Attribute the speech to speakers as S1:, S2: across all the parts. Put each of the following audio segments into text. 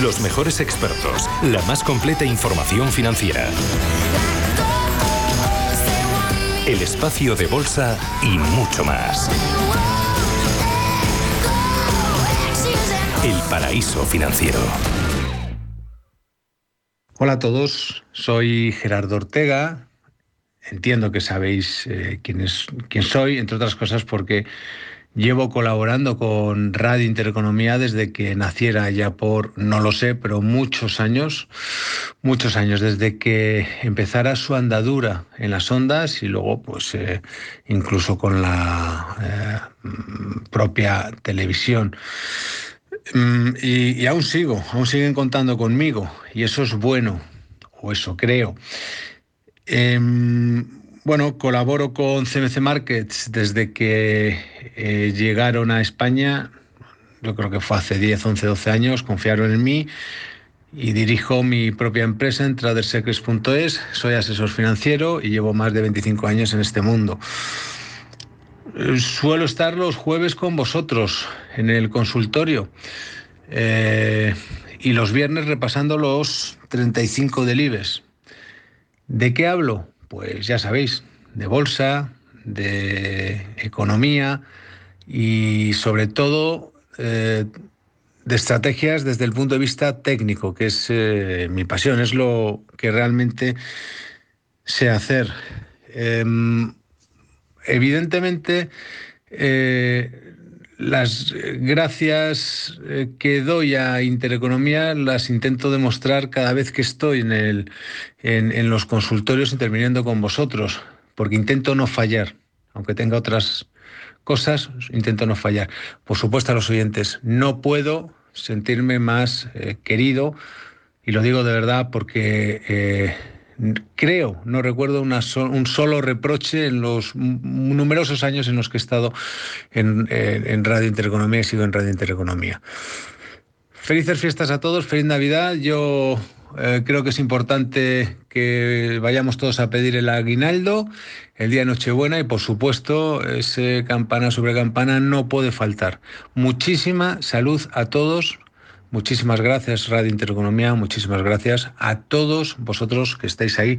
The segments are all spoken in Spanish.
S1: Los mejores expertos, la más completa información financiera. El espacio de bolsa y mucho más. El paraíso financiero.
S2: Hola a todos, soy Gerardo Ortega. Entiendo que sabéis eh, quién, es, quién soy, entre otras cosas porque Llevo colaborando con Radio Intereconomía desde que naciera ya por, no lo sé, pero muchos años, muchos años, desde que empezara su andadura en las ondas y luego pues eh, incluso con la eh, propia televisión. Mm, y, aún sigo, aún siguen contando conmigo y eso es bueno, o eso creo. Em, bueno, colaboro con CMC Markets desde que eh, llegaron a España, yo creo que fue hace 10, 11, 12 años, confiaron en mí y dirijo mi propia empresa en tradersecrets.es. Soy asesor financiero y llevo más de 25 años en este mundo. Eh, suelo estar los jueves con vosotros en el consultorio eh, y los viernes repasando los 35 del IBEX. ¿De qué hablo? pues ya sabéis, de bolsa, de economía y sobre todo eh, de estrategias desde el punto de vista técnico, que es eh, mi pasión, es lo que realmente sé hacer. Em, evidentemente, eh, las gracias que doy a Intereconomía las intento demostrar cada vez que estoy en, los consultorios interviniendo con vosotros, porque intento no fallar, aunque tenga otras cosas, intento no fallar. Por supuesto a los oyentes, no puedo sentirme más eh, querido, y lo digo de verdad porque eh, creo, no recuerdo un solo reproche en los numerosos años en los que he estado en, en Radio Intereconomía y sigo en Radio Intereconomía. Felices fiestas a todos, feliz Navidad. Yo eh, creo que es importante que vayamos todos a pedir el aguinaldo el día de Nochebuena y por supuesto ese campana sobre campana no puede faltar. Muchísima salud a todos. Muchísimas gracias Radio Intereconomía, muchísimas gracias a todos vosotros que estáis ahí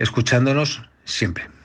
S2: escuchándonos siempre.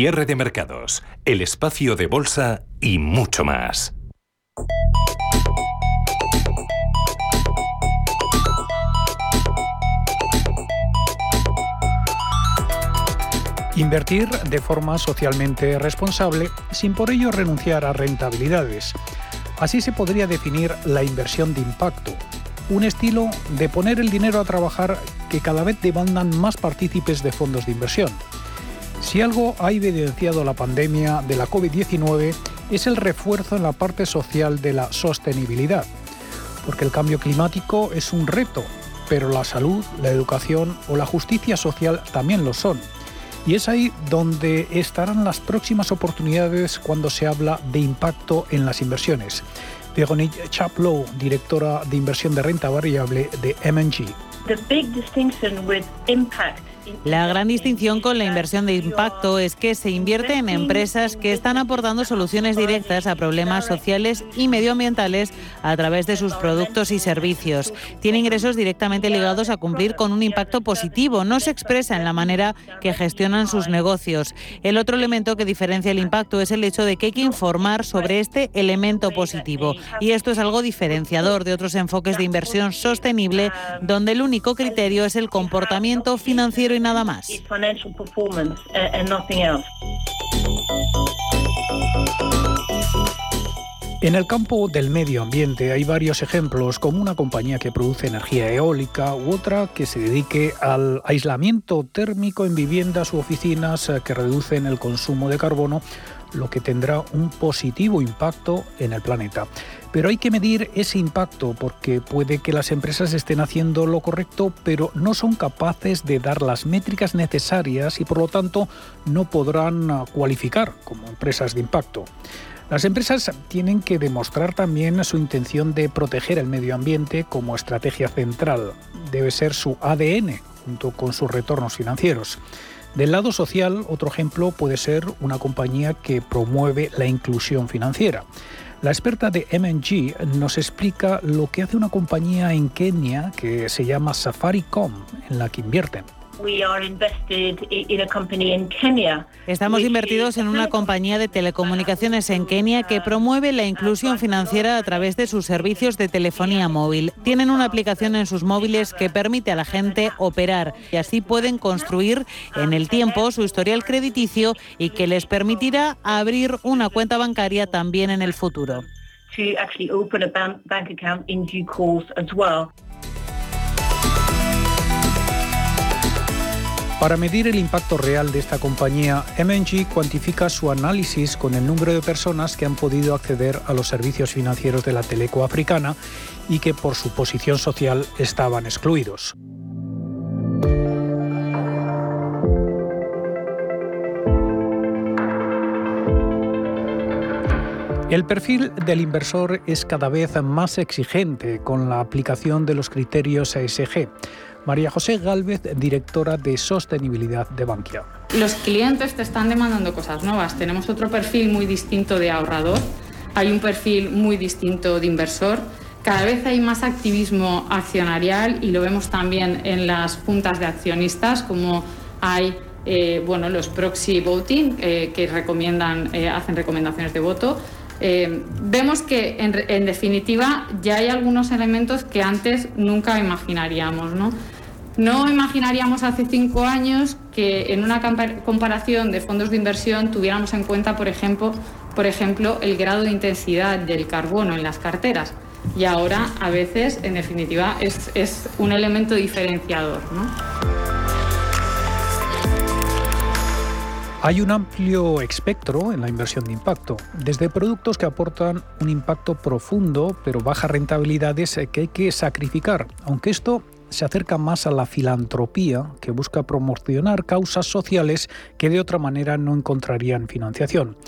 S1: Cierre de mercados, el espacio de bolsa y mucho más.
S3: Invertir de forma socialmente responsable sin por ello renunciar a rentabilidades. Así se podría definir la inversión de impacto, un estilo de poner el dinero a trabajar que cada vez demandan más partícipes de fondos de inversión. Si algo ha evidenciado la pandemia de la COVID-19 es el refuerzo en la parte social de la sostenibilidad, porque el cambio climático es un reto, pero la salud, la educación o la justicia social también lo son. Y es ahí donde estarán las próximas oportunidades cuando se habla de impacto en las inversiones. Veronique Chaplow, directora de inversión de renta variable de MNG.
S4: La gran distinción con la inversión de impacto es que se invierte en empresas que están aportando soluciones directas a problemas sociales y medioambientales a través de sus productos y servicios. Tiene ingresos directamente ligados a cumplir con un impacto positivo. No se expresa en la manera que gestionan sus negocios. El otro elemento que diferencia el impacto es el hecho de que hay que informar sobre este elemento positivo. Y esto es algo diferenciador de otros enfoques de inversión sostenible, donde el único criterio es el comportamiento financiero y nada más.
S3: En el campo del medio ambiente hay varios ejemplos, como una compañía que produce energía eólica u otra que se dedique al aislamiento térmico en viviendas u oficinas eh, que reducen el consumo de carbono, lo que tendrá un positivo impacto en el planeta. Pero hay que medir ese impacto porque puede que las empresas estén haciendo lo correcto, pero no son capaces de dar las métricas necesarias y por lo tanto no podrán ah, cualificar como empresas de impacto. Las empresas tienen que demostrar también su intención de proteger el medio ambiente como estrategia central. Debe ser su ADN junto con sus retornos financieros. Del lado social, otro ejemplo puede ser una compañía que promueve la inclusión financiera. La experta de MNG nos explica lo que hace una compañía en Kenia que se llama Safaricom, en la que invierten.
S4: Estamos invertidos en una compañía de telecomunicaciones en Kenia que promueve la inclusión financiera a través de sus servicios de telefonía móvil. Tienen una aplicación en sus móviles que permite a la gente operar y así pueden construir en el tiempo su historial crediticio y que les permitirá abrir una cuenta bancaria también en el futuro.
S3: Para medir el impacto real de esta compañía, MNG cuantifica su análisis con el número de personas que han podido acceder a los servicios financieros de la teleco africana y que por su posición social estaban excluidos. El perfil del inversor es cada vez más exigente con la aplicación de los criterios ESG. María José Gálvez, directora de sostenibilidad de Bankia.
S5: Los clientes te están demandando cosas nuevas. Tenemos otro perfil muy distinto de ahorrador, hay un perfil muy distinto de inversor. Cada vez hay más activismo accionarial y lo vemos también en las juntas de accionistas, como hay eh, bueno, los proxy voting eh, que recomiendan, eh, hacen recomendaciones de voto. Vemos que en, definitiva ya hay algunos elementos que antes nunca imaginaríamos. ¿no? No imaginaríamos hace cinco años que en una comparación de fondos de inversión tuviéramos en cuenta, por ejemplo, por ejemplo, el grado de intensidad del carbono en las carteras. Y ahora, a veces, en definitiva, es, es un elemento diferenciador. ¿no?
S3: Hay un amplio espectro en la inversión de impacto, desde productos que aportan un impacto profundo pero bajas rentabilidades que hay que sacrificar, aunque esto se acerca más a la filantropía, que busca promocionar causas sociales que de otra manera no encontrarían financiación.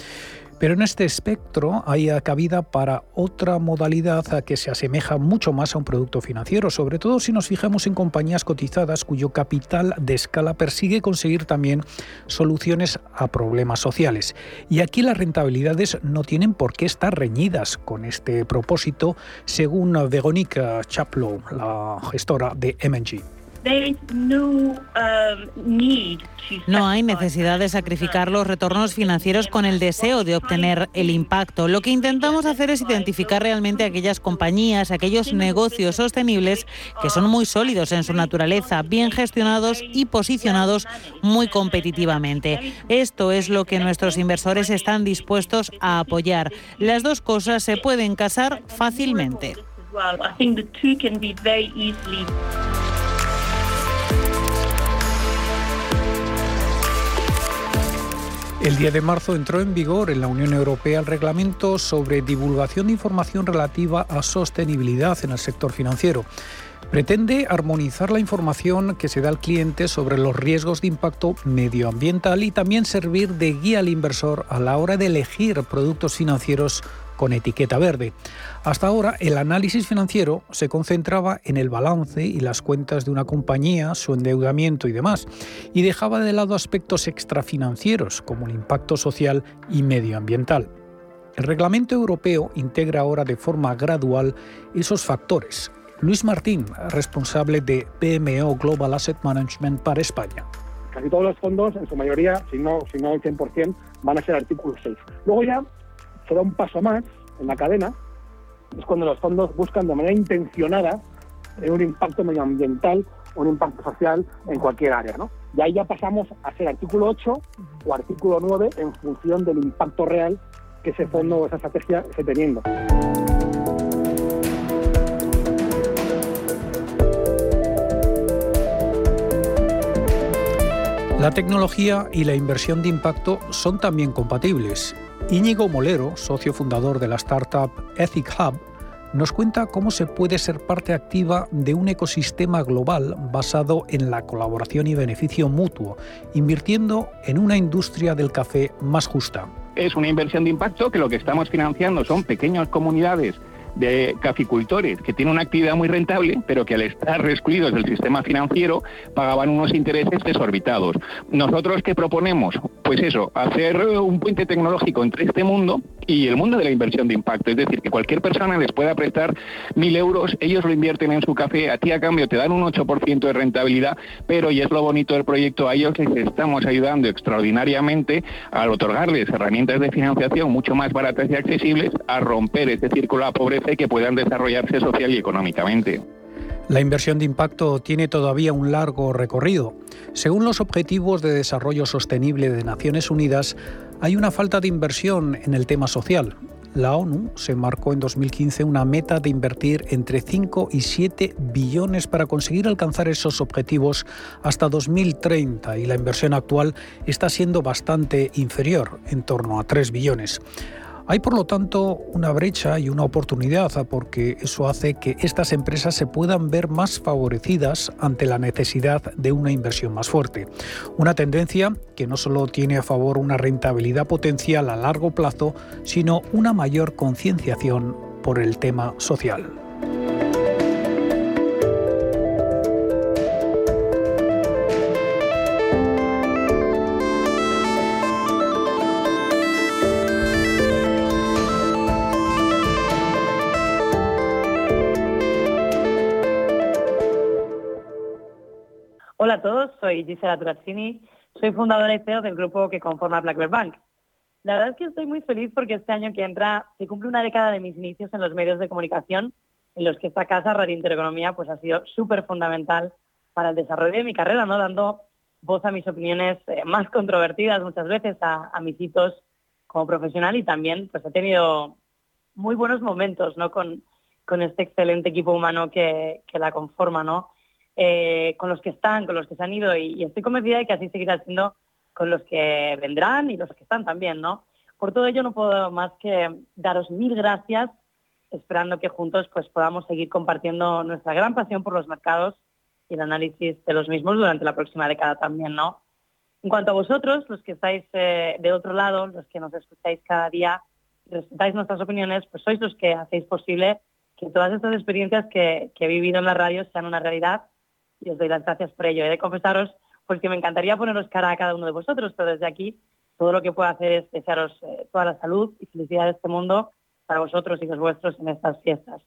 S3: Pero en este espectro hay cabida para otra modalidad que se asemeja mucho más a un producto financiero, sobre todo si nos fijamos en compañías cotizadas cuyo capital de escala persigue conseguir también soluciones a problemas sociales. Y aquí las rentabilidades no tienen por qué estar reñidas con este propósito, según Veronica Chaplow, la gestora de MNG.
S4: Um, no hay necesidad de sacrificar los retornos financieros con el deseo de obtener el impacto. Lo que intentamos hacer es identificar realmente aquellas compañías, aquellos negocios sostenibles que son muy sólidos en su naturaleza, bien gestionados y posicionados muy competitivamente. Esto es lo que nuestros inversores están dispuestos a apoyar. Las dos cosas se pueden casar fácilmente.
S3: El 10 de marzo entró en vigor en la Unión Europea el reglamento sobre divulgación de información relativa a sostenibilidad en el sector financiero. Pretende armonizar la información que se da al cliente sobre los riesgos de impacto medioambiental y también servir de guía al inversor a la hora de elegir productos financieros con etiqueta verde. Hasta ahora, el análisis financiero se concentraba en el balance y las cuentas de una compañía, su endeudamiento y demás, y dejaba de lado aspectos extrafinancieros como el impacto social y medioambiental. El reglamento europeo integra ahora de forma gradual esos factores. Luis Martín, responsable de PMO Global Asset Management para España.
S6: Casi todos los fondos, en su mayoría, si no, si no el 100%, van a ser artículo 6. Luego ya da un paso más en la cadena, es cuando los fondos buscan de manera intencionada un impacto medioambiental o un impacto social en cualquier área. ¿no? Y ahí ya pasamos a ser artículo 8 o artículo 9 en función del impacto real que ese fondo o esa estrategia esté teniendo.
S3: La tecnología y la inversión de impacto son también compatibles Íñigo Molero, socio fundador de la startup Ethic Hub, nos cuenta cómo se puede ser parte activa de un ecosistema global basado en la colaboración y beneficio mutuo, invirtiendo en una industria del café más justa.
S7: Es una inversión de impacto que lo que estamos financiando son pequeñas comunidades de caficultores que tienen una actividad muy rentable, pero que al estar excluidos del sistema financiero pagaban unos intereses desorbitados. ¿Nosotros qué proponemos? Pues eso, hacer un puente tecnológico entre este mundo y el mundo de la inversión de impacto. Es decir, que cualquier persona les pueda prestar mil euros, ellos lo invierten en su café, a ti a cambio te dan un 8% de rentabilidad, pero, y es lo bonito del proyecto, a ellos les estamos ayudando extraordinariamente al otorgarles herramientas de financiación mucho más baratas y accesibles a romper ese círculo de pobreza que puedan desarrollarse social y económicamente.
S3: La inversión de impacto tiene todavía un largo recorrido. Según los Objetivos de Desarrollo Sostenible de Naciones Unidas, hay una falta de inversión en el tema social. La ONU se marcó en 2015 una meta de invertir entre 5 y 7 billones para conseguir alcanzar esos objetivos hasta 2030 y la inversión actual está siendo bastante inferior, en torno a 3 billones. Hay por lo tanto una brecha y una oportunidad porque eso hace que estas empresas se puedan ver más favorecidas ante la necesidad de una inversión más fuerte. Una tendencia que no solo tiene a favor una rentabilidad potencial a largo plazo, sino una mayor concienciación por el tema social.
S8: Soy Gisela Turazzini, soy fundadora y CEO del grupo que conforma Black Bank. La verdad es que estoy muy feliz porque este año que entra se cumple una década de mis inicios en los medios de comunicación, en los que esta casa, Radio Intereconomía, pues ha sido súper fundamental para el desarrollo de mi carrera, ¿no? dando voz a mis opiniones eh, más controvertidas muchas veces, a, mis hitos como profesional y también pues he tenido muy buenos momentos ¿no? con, con este excelente equipo humano que, que la conforma. ¿no? Eh, con los que están, con los que se han ido y, estoy convencida de que así seguirá siendo con los que vendrán y los que están también, ¿no? Por todo ello no puedo más que daros mil gracias, esperando que juntos pues podamos seguir compartiendo nuestra gran pasión por los mercados y el análisis de los mismos durante la próxima década también, ¿no? En cuanto a vosotros, los que estáis eh, de otro lado, los que nos escucháis cada día respetáis nuestras opiniones, pues sois los que hacéis posible que todas estas experiencias que, que he vivido en la radio sean una realidad y os doy las gracias por ello. He de confesaros pues que me encantaría poneros cara a cada uno de vosotros, pero desde aquí todo lo que puedo hacer es desearos eh, toda la salud y felicidad de este mundo para vosotros y los vuestros en estas fiestas.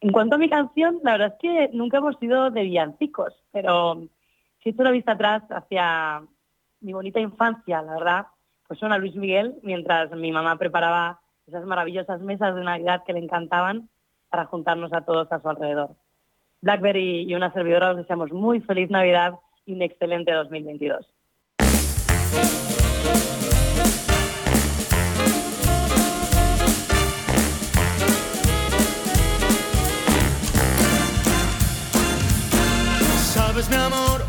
S8: En cuanto a mi canción, la verdad es que nunca hemos sido de villancicos, pero si echo la vista atrás hacia mi bonita infancia, la verdad, pues suena Luis Miguel mientras mi mamá preparaba esas maravillosas mesas de Navidad que le encantaban para juntarnos a todos a su alrededor. Blackberry y una servidora os deseamos muy feliz Navidad y un excelente 2022.
S9: Sabes mi amor,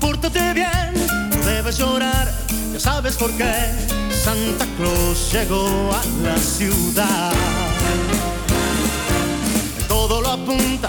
S9: pórtate bien, no debes llorar, ya sabes por qué Santa Claus llegó a la ciudad. Todo lo apunta,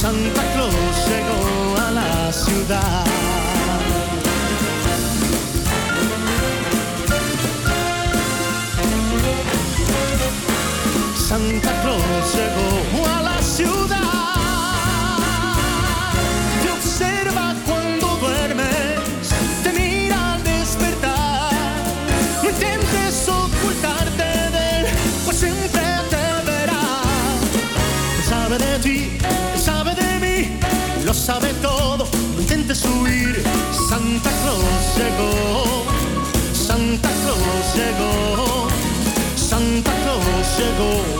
S9: Santa Claus llegó a la ciudad. Santa Claus llegó llegó, Santa Claus llegó, Santa Claus llegó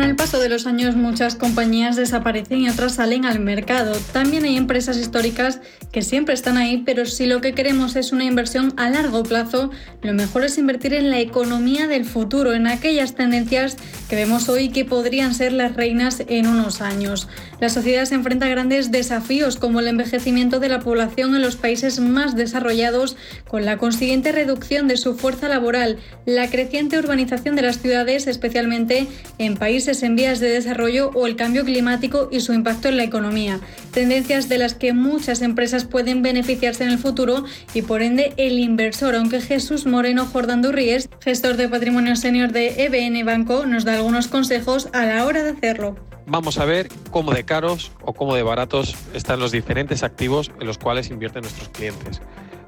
S10: Con el paso de los años muchas compañías desaparecen y otras salen al mercado. También hay empresas históricas que siempre están ahí, pero si lo que queremos es una inversión a largo plazo, lo mejor es invertir en la economía del futuro, en aquellas tendencias que vemos hoy que podrían ser las reinas en unos años. La sociedad se enfrenta a grandes desafíos como el envejecimiento de la población en los países más desarrollados, con la consiguiente reducción de su fuerza laboral, la creciente urbanización de las ciudades, especialmente en países en vías de desarrollo o el cambio climático y su impacto en la economía. Tendencias de las que muchas empresas pueden beneficiarse en el futuro y por ende el inversor, aunque Jesús Moreno Jordandurríes, gestor de patrimonio senior de EBN Banco, nos da algunos consejos a la hora de hacerlo.
S11: Vamos a ver cómo de caros o cómo de baratos están los diferentes activos en los cuales invierten nuestros clientes,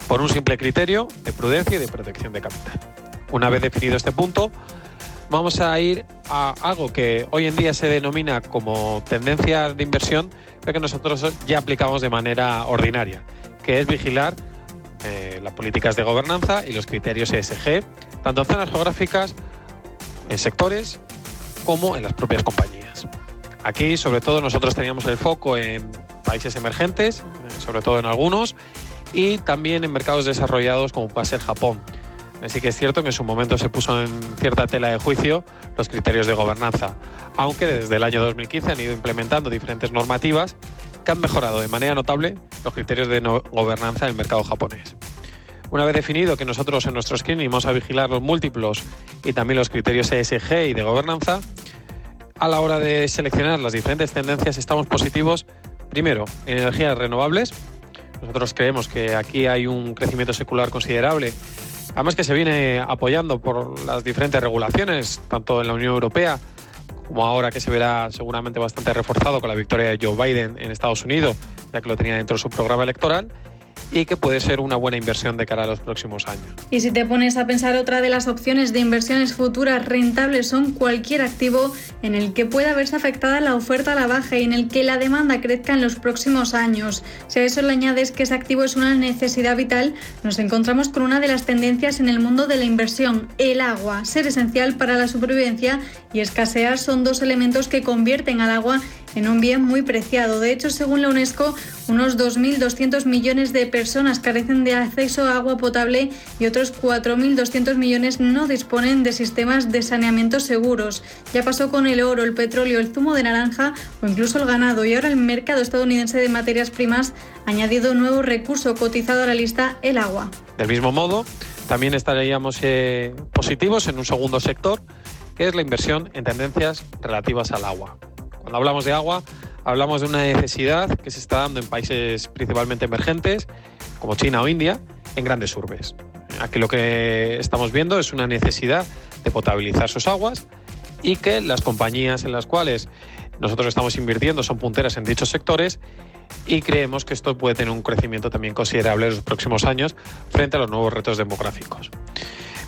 S11: por un simple criterio de prudencia y de protección de capital. Una vez definido este punto, vamos a ir a algo que hoy en día se denomina como tendencia de inversión, pero que nosotros ya aplicamos de manera ordinaria, que es vigilar eh, las políticas de gobernanza y los criterios ESG, tanto en zonas geográficas, en sectores, como en las propias compañías. Aquí, sobre todo, nosotros teníamos el foco en países emergentes, sobre todo en algunos, y también en mercados desarrollados como puede ser Japón. Así que es cierto que en su momento se puso en cierta tela de juicio los criterios de gobernanza, aunque desde el año 2015 han ido implementando diferentes normativas que han mejorado de manera notable los criterios de no gobernanza en el mercado japonés. Una vez definido que nosotros en nuestro screening vamos a vigilar los múltiplos y también los criterios ESG y de gobernanza, a la hora de seleccionar las diferentes tendencias estamos positivos, primero, en energías renovables. Nosotros creemos que aquí hay un crecimiento secular considerable, además que se viene apoyando por las diferentes regulaciones, tanto en la Unión Europea como ahora que se verá seguramente bastante reforzado con la victoria de Joe Biden en Estados Unidos, ya que lo tenía dentro de su programa electoral y que puede ser una buena inversión de cara a los próximos años.
S10: Y si te pones a pensar otra de las opciones de inversiones futuras rentables son cualquier activo en el que pueda verse afectada la oferta a la baja y en el que la demanda crezca en los próximos años. Si a eso le añades que ese activo es una necesidad vital, nos encontramos con una de las tendencias en el mundo de la inversión, el agua. Ser esencial para la supervivencia y escasear son dos elementos que convierten al agua en un bien muy preciado. De hecho, según la UNESCO, unos 2.200 millones de personas carecen de acceso a agua potable y otros 4.200 millones no disponen de sistemas de saneamiento seguros. Ya pasó con el oro, el petróleo, el zumo de naranja o incluso el ganado y ahora el mercado estadounidense de materias primas ha añadido un nuevo recurso cotizado a la lista, el agua.
S11: Del mismo modo, también estaríamos eh, positivos en un segundo sector, que es la inversión en tendencias relativas al agua. Cuando hablamos de agua, hablamos de una necesidad que se está dando en países principalmente emergentes, como China o India, en grandes urbes. Aquí lo que estamos viendo es una necesidad de potabilizar sus aguas y que las compañías en las cuales nosotros estamos invirtiendo son punteras en dichos sectores y creemos que esto puede tener un crecimiento también considerable en los próximos años frente a los nuevos retos demográficos.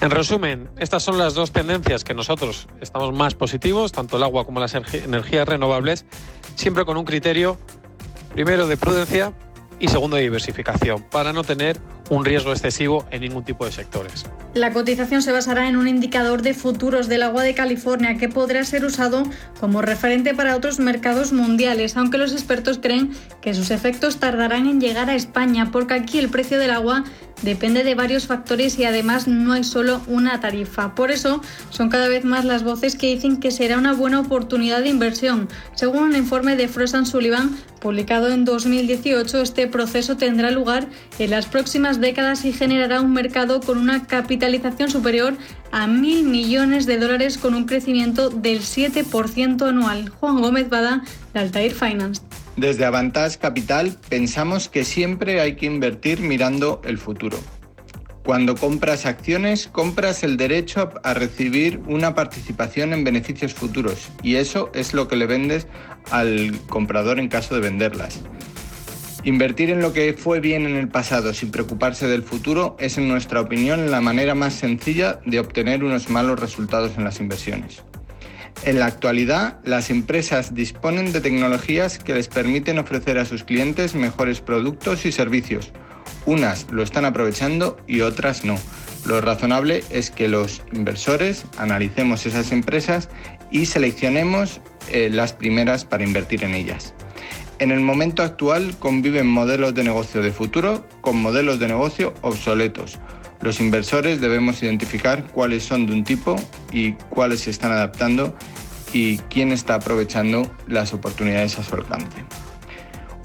S11: En resumen, estas son las dos tendencias que nosotros estamos más positivos, tanto el agua como las energías renovables, siempre con un criterio, primero, de prudencia y segundo, de diversificación, para no tener un riesgo excesivo en ningún tipo de sectores.
S10: La cotización se basará en un indicador de futuros del agua de California que podrá ser usado como referente para otros mercados mundiales, aunque los expertos creen que sus efectos tardarán en llegar a España, porque aquí el precio del agua depende de varios factores y además no hay solo una tarifa. Por eso son cada vez más las voces que dicen que será una buena oportunidad de inversión. Según un informe de Frost Sullivan publicado en 2018, este proceso tendrá lugar en las próximas décadas y generará un mercado con una capitalización superior a mil millones de dólares con un crecimiento del 7% anual. Juan Gómez Bada, de Altair Finance.
S12: Desde Avantage Capital pensamos que siempre hay que invertir mirando el futuro. Cuando compras acciones, compras el derecho a recibir una participación en beneficios futuros y eso es lo que le vendes al comprador en caso de venderlas. Invertir en lo que fue bien en el pasado sin preocuparse del futuro es en nuestra opinión la manera más sencilla de obtener unos malos resultados en las inversiones. En la actualidad, las empresas disponen de tecnologías que les permiten ofrecer a sus clientes mejores productos y servicios. Unas lo están aprovechando y otras no. Lo razonable es que los inversores analicemos esas empresas y seleccionemos eh, las primeras para invertir en ellas. En el momento actual conviven modelos de negocio de futuro con modelos de negocio obsoletos. Los inversores debemos identificar cuáles son de un tipo y cuáles se están adaptando y quién está aprovechando las oportunidades a su.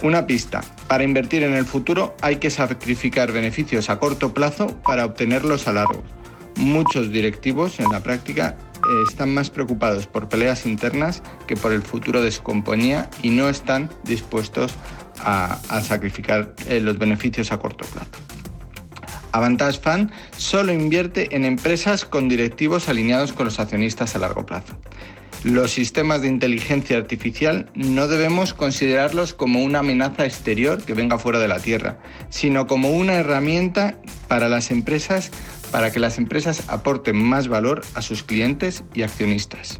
S12: Una pista. Para invertir en el futuro hay que sacrificar beneficios a corto plazo para obtenerlos a largo. Muchos directivos en la práctica están más preocupados por peleas internas que por el futuro de su compañía y no están dispuestos a, sacrificar eh, los beneficios a corto plazo. Avantage Fund solo invierte en empresas con directivos alineados con los accionistas a largo plazo. Los sistemas de inteligencia artificial no debemos considerarlos como una amenaza exterior que venga fuera de la Tierra, sino como una herramienta para las empresas para que las empresas aporten más valor a sus clientes y accionistas.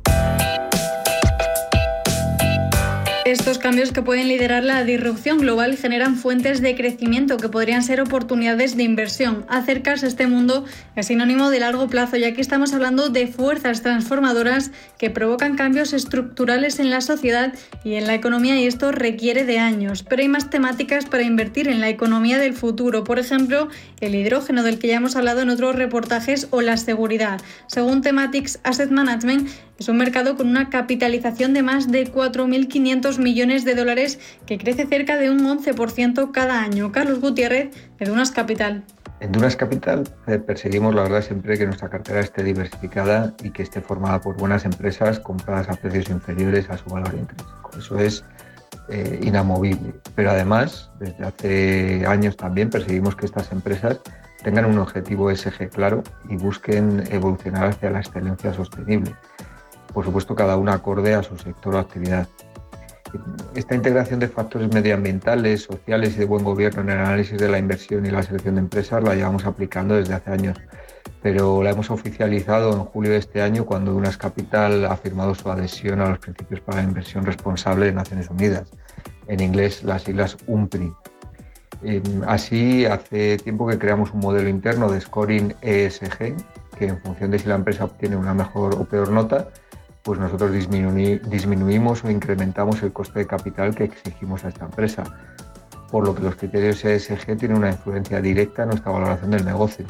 S10: Estos cambios que pueden liderar la disrupción global generan fuentes de crecimiento que podrían ser oportunidades de inversión. Acercarse a este mundo es sinónimo de largo plazo, y aquí estamos hablando de fuerzas transformadoras que provocan cambios estructurales en la sociedad y en la economía y esto requiere de años. Pero hay más temáticas para invertir en la economía del futuro, por ejemplo, el hidrógeno del que ya hemos hablado en otros reportajes o la seguridad. Según Thematics Asset Management, es un mercado con una capitalización de más de 4.500 millones de dólares que crece cerca de un 11% cada año. Carlos Gutiérrez, de Dunas Capital.
S13: En Dunas Capital eh, perseguimos, la verdad, siempre que nuestra cartera esté diversificada y que esté formada por buenas empresas compradas a precios inferiores a su valor intrínseco. Eso es eh, inamovible. Pero además, desde hace años también perseguimos que estas empresas tengan un objetivo SG claro y busquen evolucionar hacia la excelencia sostenible. Por supuesto, cada una acorde a su sector o actividad. Esta integración de factores medioambientales, sociales y de buen gobierno en el análisis de la inversión y la selección de empresas la llevamos aplicando desde hace años, pero la hemos oficializado en julio de este año cuando Dunas Capital ha firmado su adhesión a los principios para la inversión responsable de Naciones Unidas, en inglés las siglas UMPRI. Em, así, hace tiempo que creamos un modelo interno de scoring ESG, que en función de si la empresa obtiene una mejor o peor nota, pues nosotros disminuimos o incrementamos el coste de capital que exigimos a esta empresa, por lo que los criterios ESG tienen una influencia directa en nuestra valoración del negocio.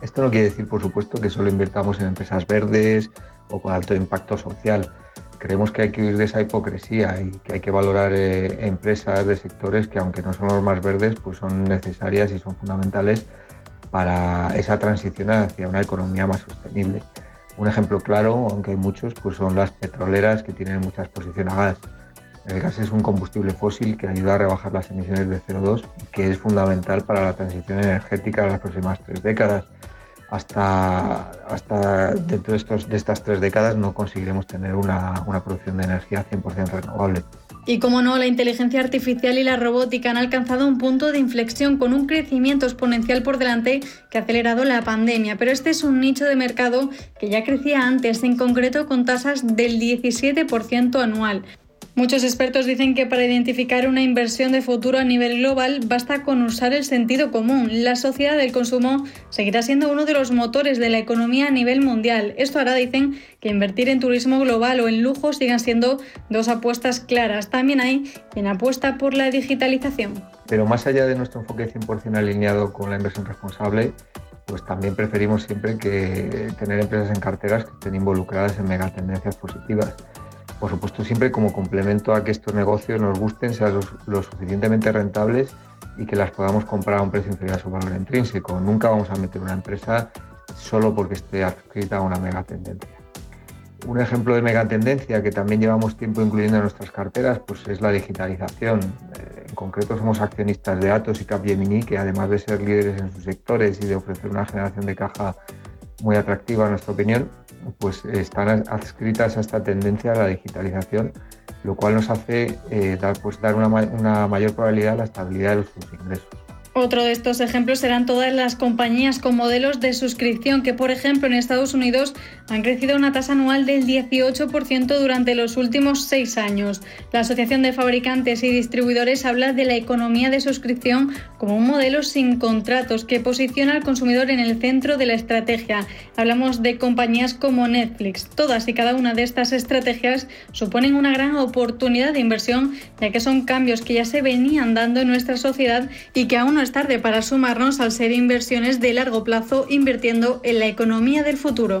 S13: Esto no quiere decir, por supuesto, que solo invertamos en empresas verdes o con alto impacto social. Creemos que hay que huir de esa hipocresía y que hay que valorar eh, empresas de sectores que, aunque no son los más verdes, pues son necesarias y son fundamentales para esa transición hacia una economía más sostenible. Un ejemplo claro, aunque hay muchos, pues son las petroleras que tienen mucha exposición a gas. El gas es un combustible fósil que ayuda a rebajar las emisiones de CO2 y que es fundamental para la transición energética de las próximas tres décadas. Hasta, hasta dentro de, estos, de estas tres décadas no conseguiremos tener una, una producción de energía 100% renovable.
S10: Y como no, la inteligencia artificial y la robótica han alcanzado un punto de inflexión con un crecimiento exponencial por delante que ha acelerado la pandemia. Pero este es un nicho de mercado que ya crecía antes, en concreto con tasas del 17% anual. Muchos expertos dicen que para identificar una inversión de futuro a nivel global basta con usar el sentido común. La sociedad del consumo seguirá siendo uno de los motores de la economía a nivel mundial. Esto hará, dicen, que invertir en turismo global o en lujo sigan siendo dos apuestas claras. También hay quien apuesta por la digitalización.
S13: Pero más allá de nuestro enfoque 100% alineado con la inversión responsable, pues también preferimos siempre que tener empresas en carteras que estén involucradas en megatendencias positivas por supuesto siempre como complemento a que estos negocios nos gusten, sean lo suficientemente rentables y que las podamos comprar a un precio inferior a su valor intrínseco. Nunca vamos a meter una empresa solo porque esté adscrita a una megatendencia. Un ejemplo de megatendencia que también llevamos tiempo incluyendo en nuestras carteras pues es la digitalización. Eh, en concreto somos accionistas de Atos y Capgemini que además de ser líderes en sus sectores y de ofrecer una generación de caja muy atractiva en nuestra opinión, pues están adscritas a esta tendencia a la digitalización, lo cual nos hace eh, dar, pues, dar una, una mayor probabilidad a la estabilidad de sus ingresos.
S10: Otro de estos ejemplos serán todas las compañías con modelos de suscripción que, por ejemplo, en Estados Unidos han crecido a una tasa anual del 18% durante los últimos seis años. La Asociación de Fabricantes y Distribuidores habla de la economía de suscripción como un modelo sin contratos que posiciona al consumidor en el centro de la estrategia. Hablamos de compañías como Netflix. Todas y cada una de estas estrategias suponen una gran oportunidad de inversión, ya que son cambios que ya se venían dando en nuestra sociedad y que aún es tarde para sumarnos al ser inversiones de largo plazo invirtiendo en la economía del futuro.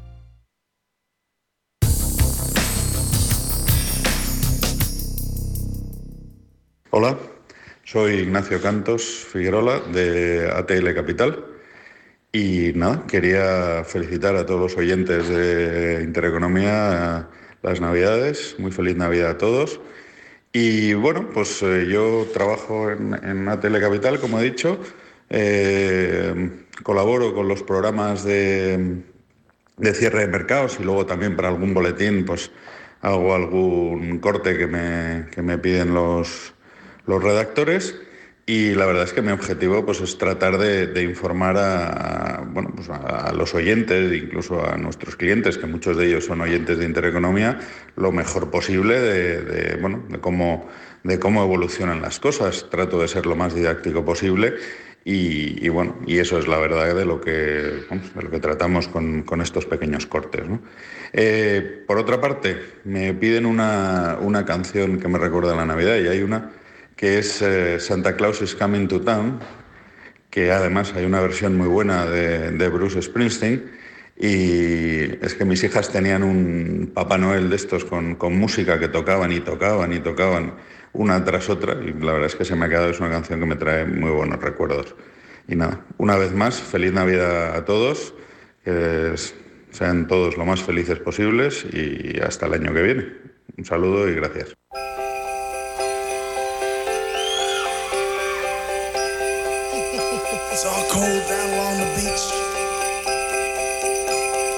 S14: Hola, soy Ignacio Cantos Figuerola de ATL Capital y nada, quería felicitar a todos los oyentes de Intereconomía las Navidades, muy feliz Navidad a todos. Y bueno, pues eh, yo trabajo en, en ATL Capital, como he dicho, eh, colaboro con los programas de, de cierre de mercados y luego también para algún boletín, pues hago algún corte que me, que me piden los, los redactores y la verdad es que mi objetivo pues, es tratar de, informar a, bueno, pues a, los oyentes, incluso a nuestros clientes, que muchos de ellos son oyentes de Intereconomía, lo mejor posible de, bueno, de, cómo, de cómo evolucionan las cosas. Trato de ser lo más didáctico posible y, bueno, y eso es la verdad de lo que, lo que tratamos con, con estos pequeños cortes. ¿no? Eh, por otra parte, me piden una, una canción que me recuerda a la Navidad y hay una que es eh, Santa Claus is Coming to Town, que además hay una versión muy buena de, de, Bruce Springsteen. Y es que mis hijas tenían un Papá Noel de estos con, con, música que tocaban y tocaban y tocaban una tras otra. Y la verdad es que se me ha quedado, es una canción que me trae muy buenos recuerdos. Y nada, una vez más, feliz Navidad a todos, sean todos lo más felices posibles y hasta el año que viene. Un saludo y gracias.
S15: It's all cold down along the beach.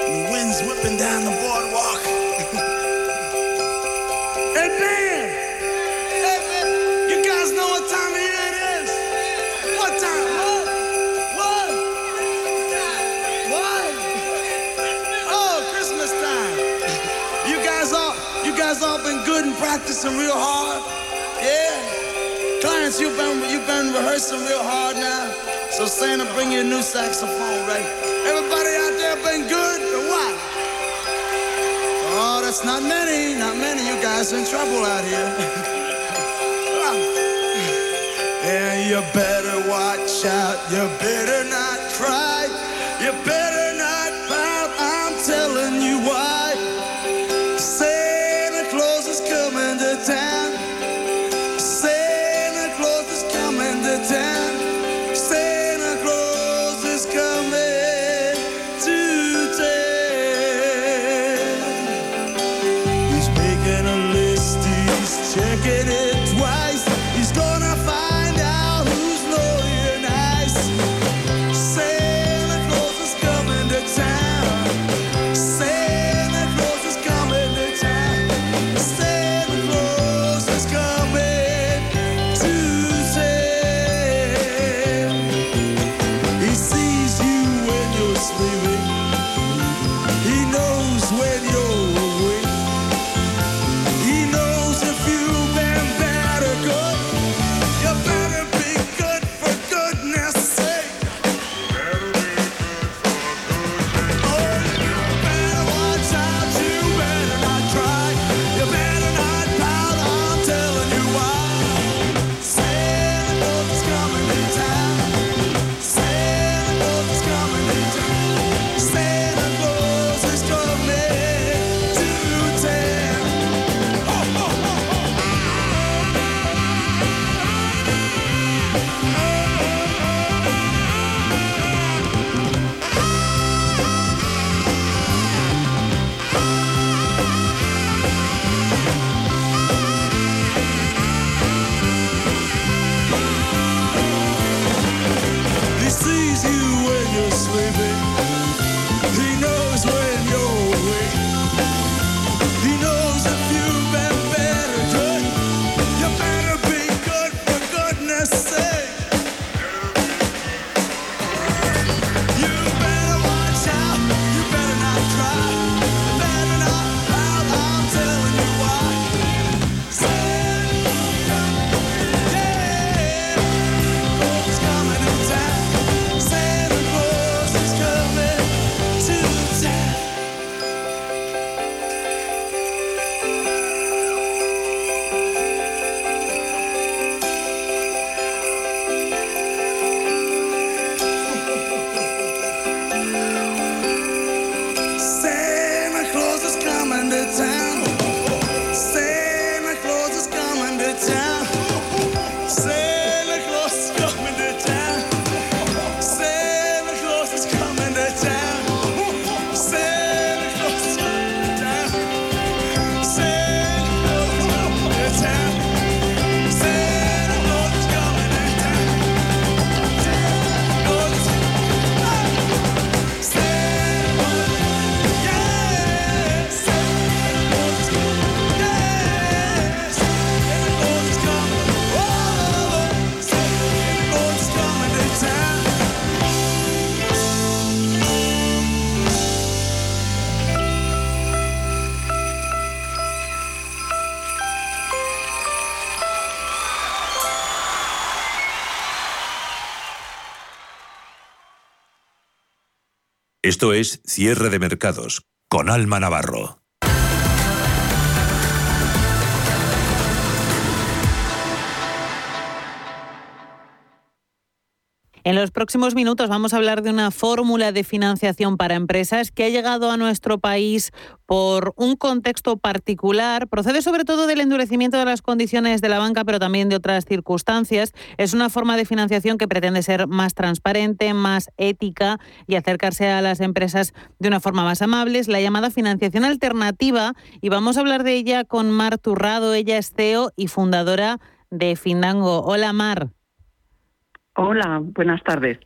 S15: And the wind's whipping down the boardwalk. hey, man! Hey, man! You guys know what time of year it is? What time? What? What? What? Oh, Christmas time. You guys all, you guys all been good and practicing real hard? Yeah? Clients, you've been, you've been rehearsing real hard now. So Santa, bring you a new saxophone, right? Everybody out there been good or what? Oh, that's not many, not many. You guys in trouble out here. and you better watch out. You better not cry. You better
S16: Esto es Cierre de Mercados con Alma Navarro.
S4: En los próximos minutos vamos a hablar de una fórmula de financiación para empresas que ha llegado a nuestro país por un contexto particular. Procede sobre todo del endurecimiento de las condiciones de la banca, pero también de otras circunstancias. Es una forma de financiación que pretende ser más transparente, más ética y acercarse a las empresas de una forma más amable. Es la llamada financiación alternativa y vamos a hablar de ella con Mar Turrado. Ella es CEO y fundadora de Findango. Hola Mar.
S17: Hola, buenas tardes.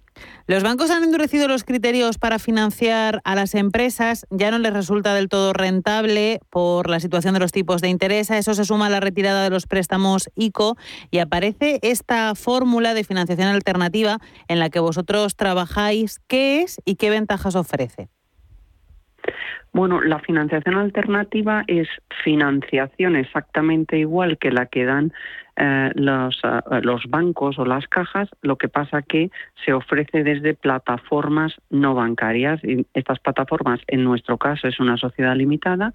S4: Los bancos han endurecido los criterios para financiar a las empresas. Ya no les resulta del todo rentable por la situación de los tipos de interés. A eso se suma la retirada de los préstamos ICO y aparece esta fórmula de financiación alternativa en la que vosotros trabajáis. ¿Qué es y qué ventajas ofrece?
S17: Bueno, la financiación alternativa es financiación exactamente igual que la que dan eh, los, eh, los bancos o las cajas, lo que pasa que se ofrece desde plataformas no bancarias. Y estas plataformas, en nuestro caso, es una sociedad limitada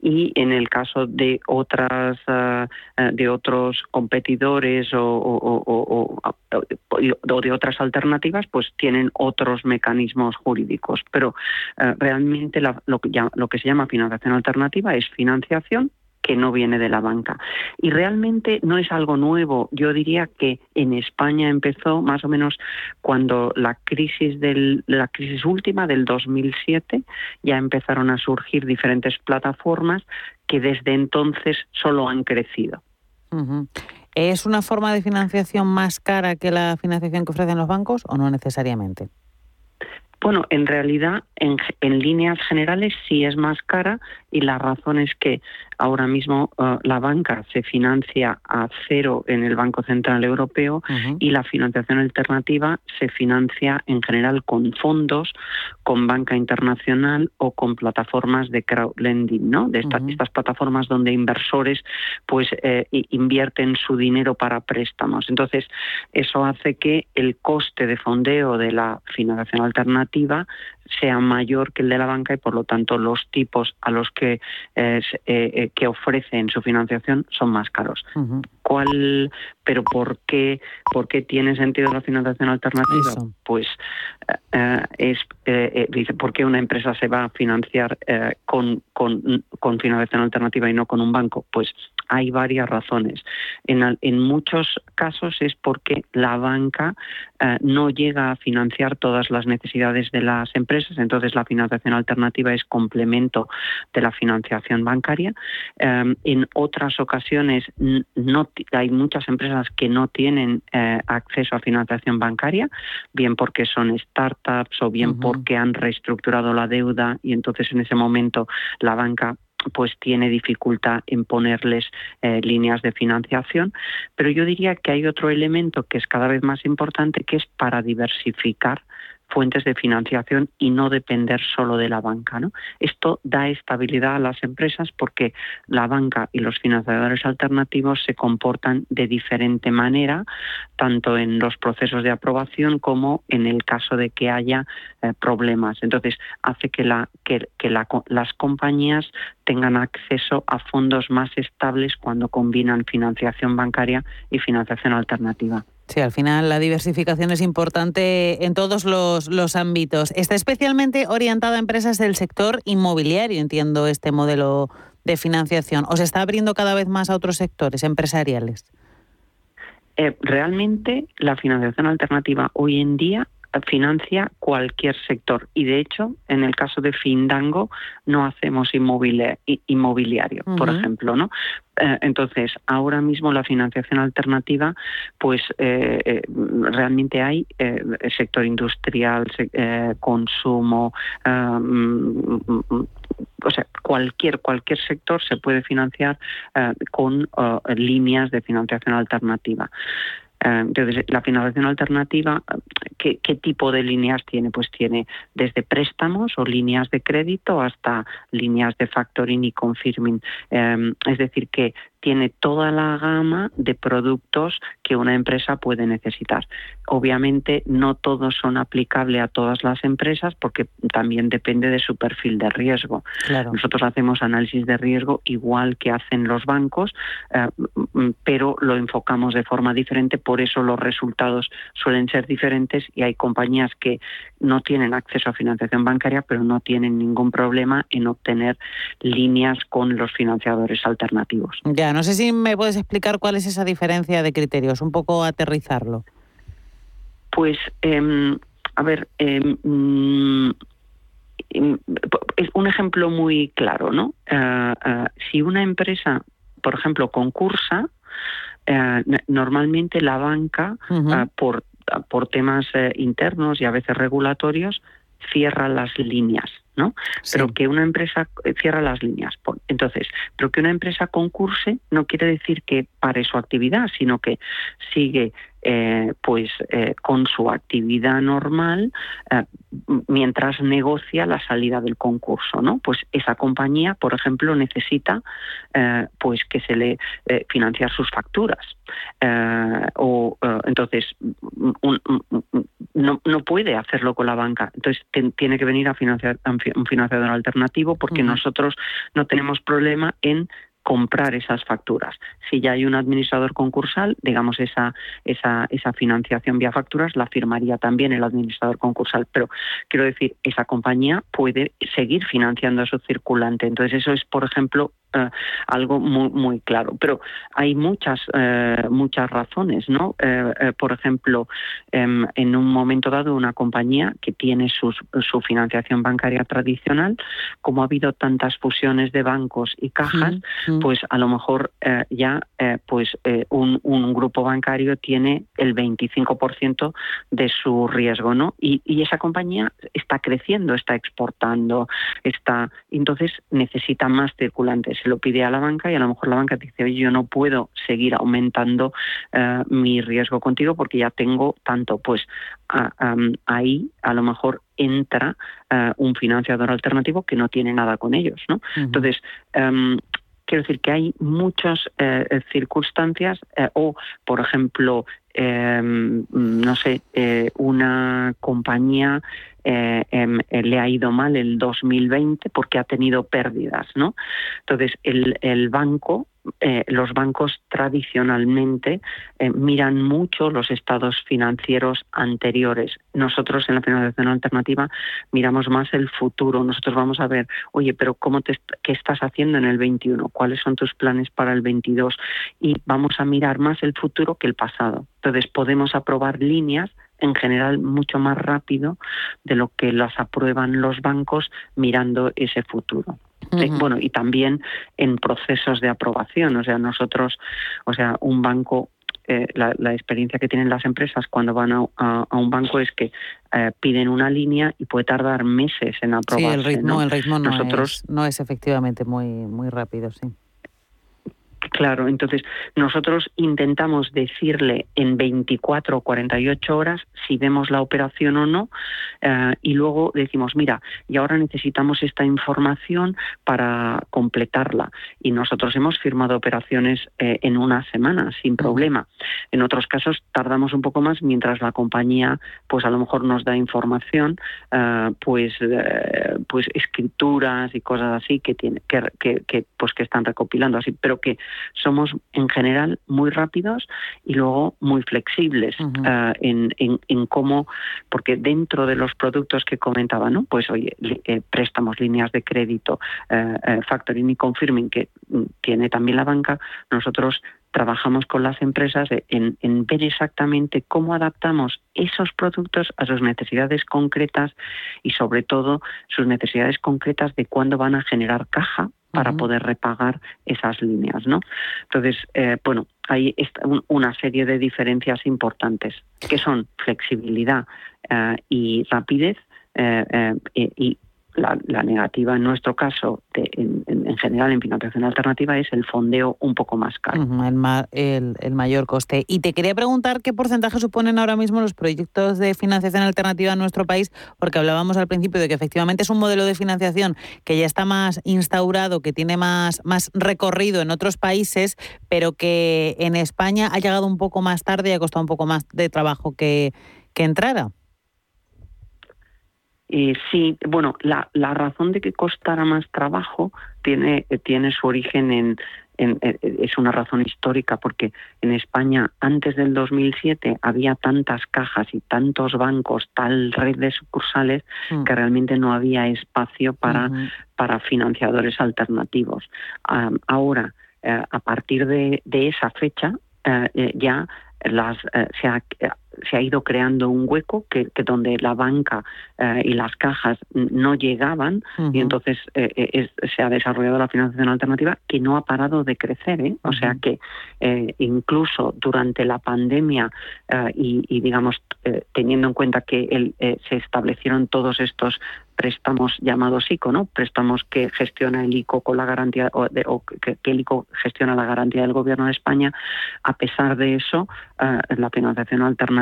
S17: y en el caso de otras eh, de otros competidores o, de otras alternativas, pues tienen otros mecanismos jurídicos. Pero realmente lo, que, lo que se llama financiación alternativa es financiación que no viene de la banca. Y realmente no es algo nuevo. Yo diría que en España empezó más o menos cuando la crisis del la crisis última del 2007 ya empezaron a surgir diferentes plataformas que desde entonces solo han crecido.
S4: ¿Es una forma de financiación más cara que la financiación que ofrecen los bancos o no necesariamente?
S17: Bueno, en realidad, en, en, líneas generales sí es más cara y la razón es que ahora mismo uh, la banca se financia a cero en el Banco Central Europeo y la financiación alternativa se financia en general con fondos, con banca internacional o con plataformas de crowdlending, ¿no? De estas plataformas donde inversores pues eh, invierten su dinero para préstamos. Entonces, eso hace que el coste de fondeo de la financiación alternativa educativa sea mayor que el de la banca y por lo tanto los tipos a los que eh, eh, que ofrecen su financiación son más caros. ¿Cuál, pero por qué, por qué tiene sentido la financiación alternativa? Pues eh, es dice por qué una empresa se va a financiar con, con, con financiación alternativa y no con un banco. Pues hay varias razones. En, en muchos casos es porque la banca eh, no llega a financiar todas las necesidades de las empresas, entonces la financiación alternativa es complemento de la financiación bancaria. Eh, en otras ocasiones no hay muchas empresas que no tienen eh, acceso a financiación bancaria, bien porque son startups o bien porque han reestructurado la deuda y entonces en ese momento la banca pues tiene dificultad en ponerles eh, líneas de financiación. Pero yo diría que hay otro elemento que es cada vez más importante, que es para diversificar fuentes de financiación y no depender solo de la banca. Esto da estabilidad a las empresas porque la banca y los financiadores alternativos se comportan de diferente manera, tanto en los procesos de aprobación como en el caso de que haya eh, problemas. Entonces, hace que, las compañías tengan acceso a fondos más estables cuando combinan financiación bancaria y financiación alternativa.
S4: Sí, al final la diversificación es importante en todos los, los, ámbitos. Está especialmente orientada a empresas del sector inmobiliario, entiendo, este modelo de financiación. ¿O se está abriendo cada vez más a otros sectores empresariales?
S17: Eh, realmente la financiación alternativa hoy en día financia cualquier sector y de hecho en el caso de Findango no hacemos inmobiliario, por ejemplo, ¿no? Eh, entonces, ahora mismo la financiación alternativa, pues eh, eh, realmente hay sector industrial, consumo, mm, o sea, cualquier cualquier sector se puede financiar con líneas de financiación alternativa. Entonces, la financiación alternativa, ¿qué, tipo de líneas tiene? Pues tiene desde préstamos o líneas de crédito hasta líneas de factoring y confirming. es decir, que tiene toda la gama de productos que una empresa puede necesitar. Obviamente no todos son aplicables a todas las empresas porque también depende de su perfil de riesgo. Nosotros hacemos análisis de riesgo igual que hacen los bancos, eh, pero lo enfocamos de forma diferente, por eso los resultados suelen ser diferentes y hay compañías que no tienen acceso a financiación bancaria, pero no tienen ningún problema en obtener líneas con los financiadores alternativos.
S4: Ya, no sé si me puedes explicar cuál es esa diferencia de criterios, un poco aterrizarlo.
S17: Pues, em, a ver, em, mm, em, es un ejemplo muy claro, ¿no? Eh, eh, si una empresa, por ejemplo, concursa, eh, normalmente la banca, por, por temas internos y a veces regulatorios, cierra las líneas, ¿no? Pero que una empresa cierra las líneas. Entonces, pero que una empresa concurse no quiere decir que pare su actividad, sino que sigue eh, pues eh, con su actividad normal eh, mientras negocia la salida del concurso no pues esa compañía por ejemplo necesita pues que se le financiar sus facturas. O entonces no, no puede hacerlo con la banca. Entonces tiene que venir a financiar un financiador alternativo porque nosotros no tenemos problema en comprar esas facturas. Si ya hay un administrador concursal, digamos esa, esa, esa financiación vía facturas la firmaría también el administrador concursal. Pero quiero decir, esa compañía puede seguir financiando a su circulante. Entonces eso es, por ejemplo, eh, algo muy, muy claro. Pero hay muchas, eh, muchas razones, ¿no? Eh, por ejemplo, em, en un momento dado una compañía que tiene su financiación bancaria tradicional, como ha habido tantas fusiones de bancos y cajas, pues a lo mejor ya pues un, un, grupo bancario tiene el 25% de su riesgo, ¿no? Y, y esa compañía está creciendo, está exportando, está entonces necesita más circulantes se lo pide a la banca y a lo mejor la banca dice, oye, yo no puedo seguir aumentando eh, mi riesgo contigo porque ya tengo tanto. Pues ahí a lo mejor entra eh, un financiador alternativo que no tiene nada con ellos. ¿no? Entonces, em, quiero decir que hay muchas eh, circunstancias o, por ejemplo, em, no sé, una compañía eh, em, eh, le ha ido mal el 2020 porque ha tenido pérdidas, ¿no? Entonces el, el banco eh, los bancos tradicionalmente miran mucho los estados financieros anteriores. Nosotros en la financiación alternativa miramos más el futuro. Nosotros vamos a ver, oye, pero ¿cómo te, ¿qué estás haciendo en el 21? ¿Cuáles son tus planes para el 22? Y vamos a mirar más el futuro que el pasado. Entonces podemos aprobar líneas en general mucho más rápido de lo que las aprueban los bancos mirando ese futuro. Eh, bueno, y también en procesos de aprobación. O sea, nosotros, o sea, un banco eh, la, experiencia que tienen las empresas cuando van a, un banco es que eh, piden una línea y puede tardar meses en aprobarse.
S4: Sí, el ritmo,
S17: ¿no?
S4: el ritmo Nosotros, no, es, efectivamente muy, muy rápido, sí.
S17: Claro, entonces nosotros intentamos decirle en 24 o 48 horas si vemos la operación o no eh, y luego decimos, mira, y ahora necesitamos esta información para completarla. Y nosotros hemos firmado operaciones eh, en una semana sin problema. En otros casos tardamos un poco más mientras la compañía, pues a lo mejor nos da información, eh, pues, pues escrituras y cosas así que tiene, que, que, pues que están recopilando así, pero que somos en general muy rápidos y luego muy flexibles eh, en, cómo, porque dentro de los productos que comentaba, ¿no? Pues oye, eh, préstamos, líneas de crédito, eh, factoring y confirming que mm, tiene también la banca, nosotros trabajamos con las empresas en, en, ver exactamente cómo adaptamos esos productos a sus necesidades concretas y sobre todo sus necesidades concretas de cuándo van a generar caja para poder repagar esas líneas, ¿no? Entonces, eh, bueno, hay una serie de diferencias importantes que son flexibilidad eh, y rapidez eh, y la, negativa en nuestro caso, en, general en financiación alternativa, es el fondeo un poco más caro.
S4: el, el, mayor coste. Y te quería preguntar qué porcentaje suponen ahora mismo los proyectos de financiación alternativa en nuestro país, porque hablábamos al principio de que efectivamente es un modelo de financiación que ya está más instaurado, que tiene más, más recorrido en otros países, pero que en España ha llegado un poco más tarde y ha costado un poco más de trabajo que, que entrara.
S17: Eh, sí, bueno, la, la, razón de que costara más trabajo tiene, eh, tiene su origen en, eh, es una razón histórica porque en España antes del 2007 había tantas cajas y tantos bancos, tal red de sucursales mm. que realmente no había espacio para, para financiadores alternativos. ahora, a partir de, de esa fecha, ya las, se, ha, se ha ido creando un hueco que, donde la banca eh, y las cajas no llegaban y entonces eh, eh, se ha desarrollado la financiación alternativa que no ha parado de crecer. O sea que incluso durante la pandemia y, digamos teniendo en cuenta que el, se establecieron todos estos préstamos llamados ICO, ¿no? Préstamos que gestiona el ICO con la garantía o, que, el ICO gestiona la garantía del Gobierno de España. A pesar de eso, la financiación alternativa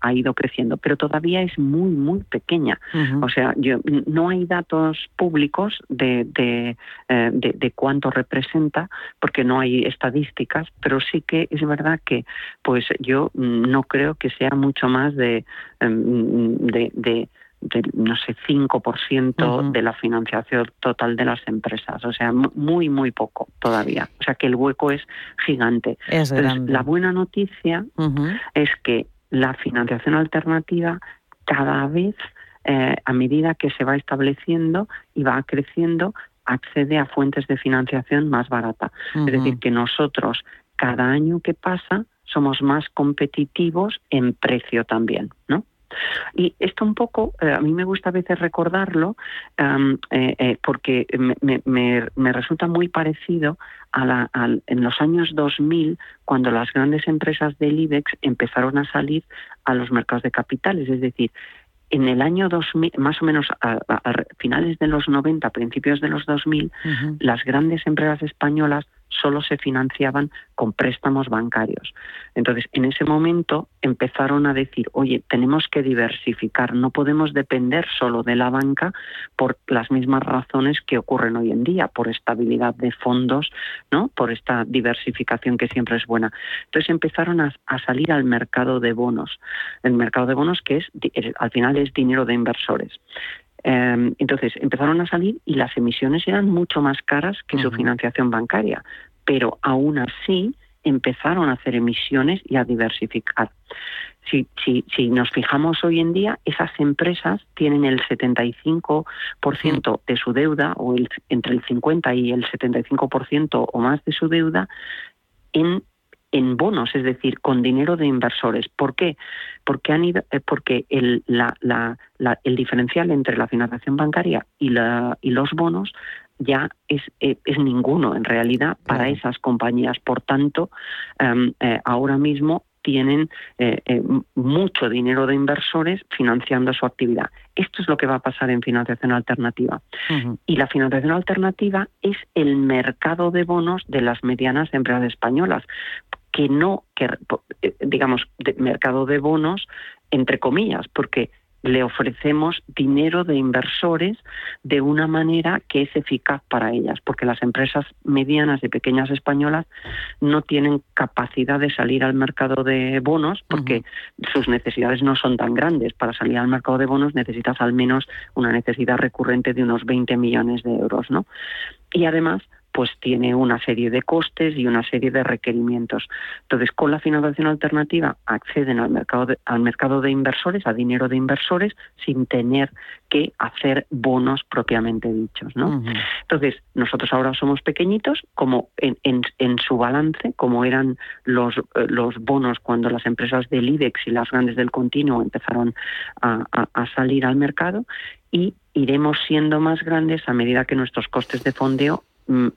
S17: ha ido creciendo, pero todavía es muy, muy pequeña. O sea, yo, no hay datos públicos de, de, eh, de, cuánto representa, porque no hay estadísticas, pero sí que es verdad que pues yo no creo que sea mucho más de, em, de, no sé, 5% de la financiación total de las empresas. O sea, muy, muy poco todavía. O sea, que el hueco es gigante. la buena noticia es que la financiación alternativa cada vez, eh, a medida que se va estableciendo y va creciendo, accede a fuentes de financiación más barata. Es decir, que nosotros cada año que pasa somos más competitivos en precio también, ¿no? Y esto un poco, eh, a mí me gusta a veces recordarlo eh, eh, porque me, resulta muy parecido a la, en los años 2000, cuando las grandes empresas del IBEX empezaron a salir a los mercados de capitales. Es decir, en el año 2000, más o menos a, finales de los 90, principios de los 2000, las grandes empresas españolas solo se financiaban con préstamos bancarios. Entonces, en ese momento empezaron a decir, oye, tenemos que diversificar, no podemos depender solo de la banca por las mismas razones que ocurren hoy en día, por estabilidad de fondos, ¿no? por esta diversificación que siempre es buena. Entonces empezaron a, salir al mercado de bonos, el mercado de bonos que es, al final es dinero de inversores. Em, entonces empezaron a salir y las emisiones eran mucho más caras que su financiación bancaria, pero aún así empezaron a hacer emisiones y a diversificar. Si, si, si nos fijamos hoy en día, esas empresas tienen el 75% de su deuda, o el, entre el 50 y el 75% o más de su deuda, en en bonos, es decir, con dinero de inversores. ¿Por qué? Porque, han ido, eh, porque el, el diferencial entre la financiación bancaria y, la, y los bonos ya es, eh, es, ninguno en realidad para esas compañías. Por tanto, em, eh, ahora mismo tienen mucho dinero de inversores financiando su actividad. Esto es lo que va a pasar en financiación alternativa. Y la financiación alternativa es el mercado de bonos de las medianas empresas españolas que no, que, eh, digamos, de mercado de bonos, entre comillas, porque le ofrecemos dinero de inversores de una manera que es eficaz para ellas, porque las empresas medianas y pequeñas españolas no tienen capacidad de salir al mercado de bonos porque sus necesidades no son tan grandes. Para salir al mercado de bonos necesitas al menos una necesidad recurrente de unos 20 millones de euros, ¿no? Y además pues tiene una serie de costes y una serie de requerimientos. Entonces, con la financiación alternativa acceden al mercado de, al mercado de inversores, a dinero de inversores, sin tener que hacer bonos propiamente dichos. ¿no? Entonces, nosotros ahora somos pequeñitos, como en, en, su balance, como eran los, eh, los bonos cuando las empresas del IBEX y las grandes del continuo empezaron a, a salir al mercado, y iremos siendo más grandes a medida que nuestros costes de fondeo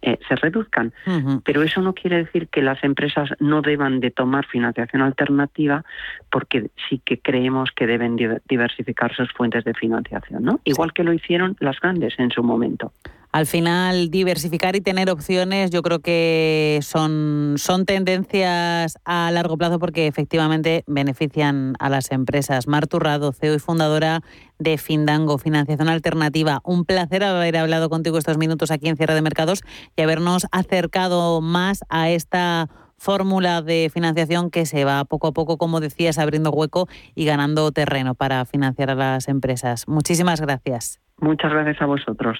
S17: eh, se reduzcan. Pero eso no quiere decir que las empresas no deban de tomar financiación alternativa, porque sí que creemos que deben diversificar sus fuentes de financiación, ¿no? Igual que lo hicieron las grandes en su momento.
S4: Al final, diversificar y tener opciones yo creo que son, son tendencias a largo plazo porque efectivamente benefician a las empresas. Marturrado, CEO y fundadora de Findango, Financiación Alternativa. Un placer haber hablado contigo estos minutos aquí en Cierre de Mercados y habernos acercado más a esta fórmula de financiación que se va poco a poco, como decías, abriendo hueco y ganando terreno para financiar a las empresas. Muchísimas gracias.
S17: Muchas gracias a vosotros.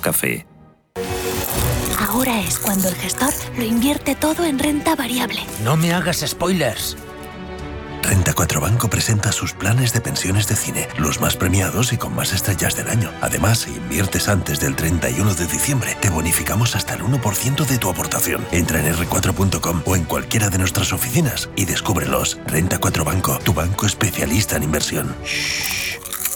S1: café.
S18: Ahora es cuando el gestor lo invierte todo en renta variable.
S19: No me hagas spoilers.
S20: Renta 4 Banco presenta sus planes de pensiones de cine, los más premiados y con más estrellas del año. Además, si inviertes antes del 31 de diciembre, te bonificamos hasta el 1% de tu aportación. Entra en r4.com o en cualquiera de nuestras oficinas y descúbrelos. Renta 4 Banco, tu banco especialista en inversión.